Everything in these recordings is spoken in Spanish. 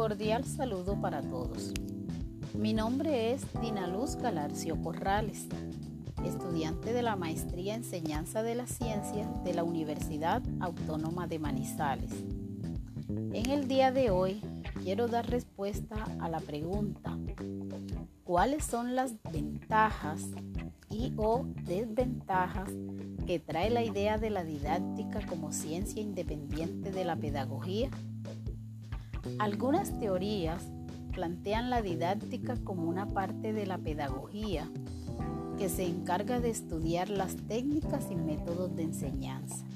cordial saludo para todos. Mi nombre es Dina Luz Galarcio Corrales, estudiante de la Maestría en Enseñanza de la Ciencia de la Universidad Autónoma de Manizales. En el día de hoy quiero dar respuesta a la pregunta, ¿cuáles son las ventajas y o desventajas que trae la idea de la didáctica como ciencia independiente de la pedagogía? Algunas teorías plantean la didáctica como una parte de la pedagogía que se encarga de estudiar las técnicas y métodos de enseñanza,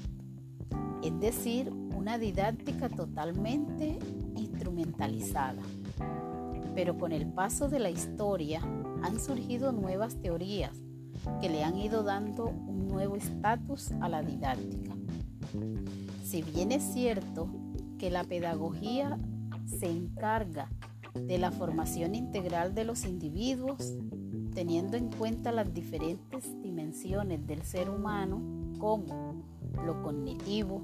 es decir, una didáctica totalmente instrumentalizada. Pero con el paso de la historia han surgido nuevas teorías que le han ido dando un nuevo estatus a la didáctica. Si bien es cierto que la pedagogía se encarga de la formación integral de los individuos, teniendo en cuenta las diferentes dimensiones del ser humano como lo cognitivo,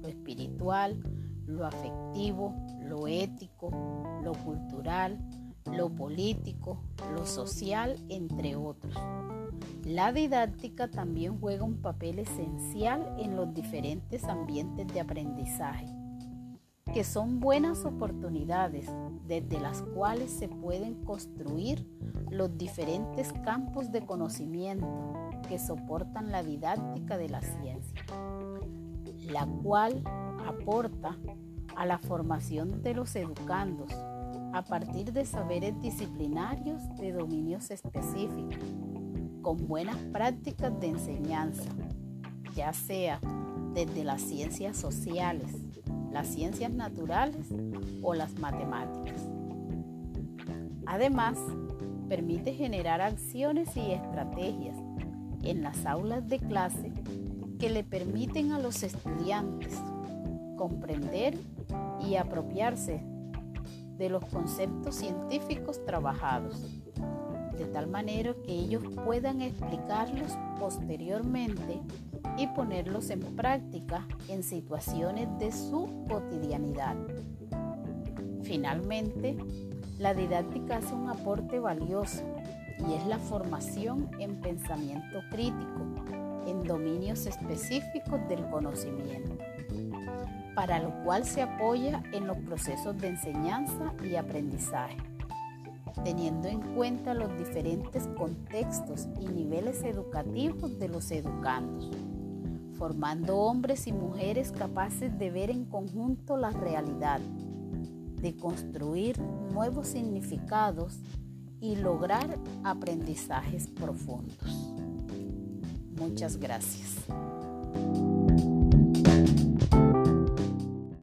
lo espiritual, lo afectivo, lo ético, lo cultural, lo político, lo social, entre otros. La didáctica también juega un papel esencial en los diferentes ambientes de aprendizaje que son buenas oportunidades desde las cuales se pueden construir los diferentes campos de conocimiento que soportan la didáctica de la ciencia, la cual aporta a la formación de los educandos a partir de saberes disciplinarios de dominios específicos, con buenas prácticas de enseñanza, ya sea desde las ciencias sociales, las ciencias naturales o las matemáticas. Además, permite generar acciones y estrategias en las aulas de clase que le permiten a los estudiantes comprender y apropiarse de los conceptos científicos trabajados, de tal manera que ellos puedan explicarlos posteriormente y ponerlos en práctica en situaciones de su cotidianidad. Finalmente, la didáctica hace un aporte valioso y es la formación en pensamiento crítico, en dominios específicos del conocimiento, para lo cual se apoya en los procesos de enseñanza y aprendizaje, teniendo en cuenta los diferentes contextos y niveles educativos de los educandos formando hombres y mujeres capaces de ver en conjunto la realidad, de construir nuevos significados y lograr aprendizajes profundos. Muchas gracias.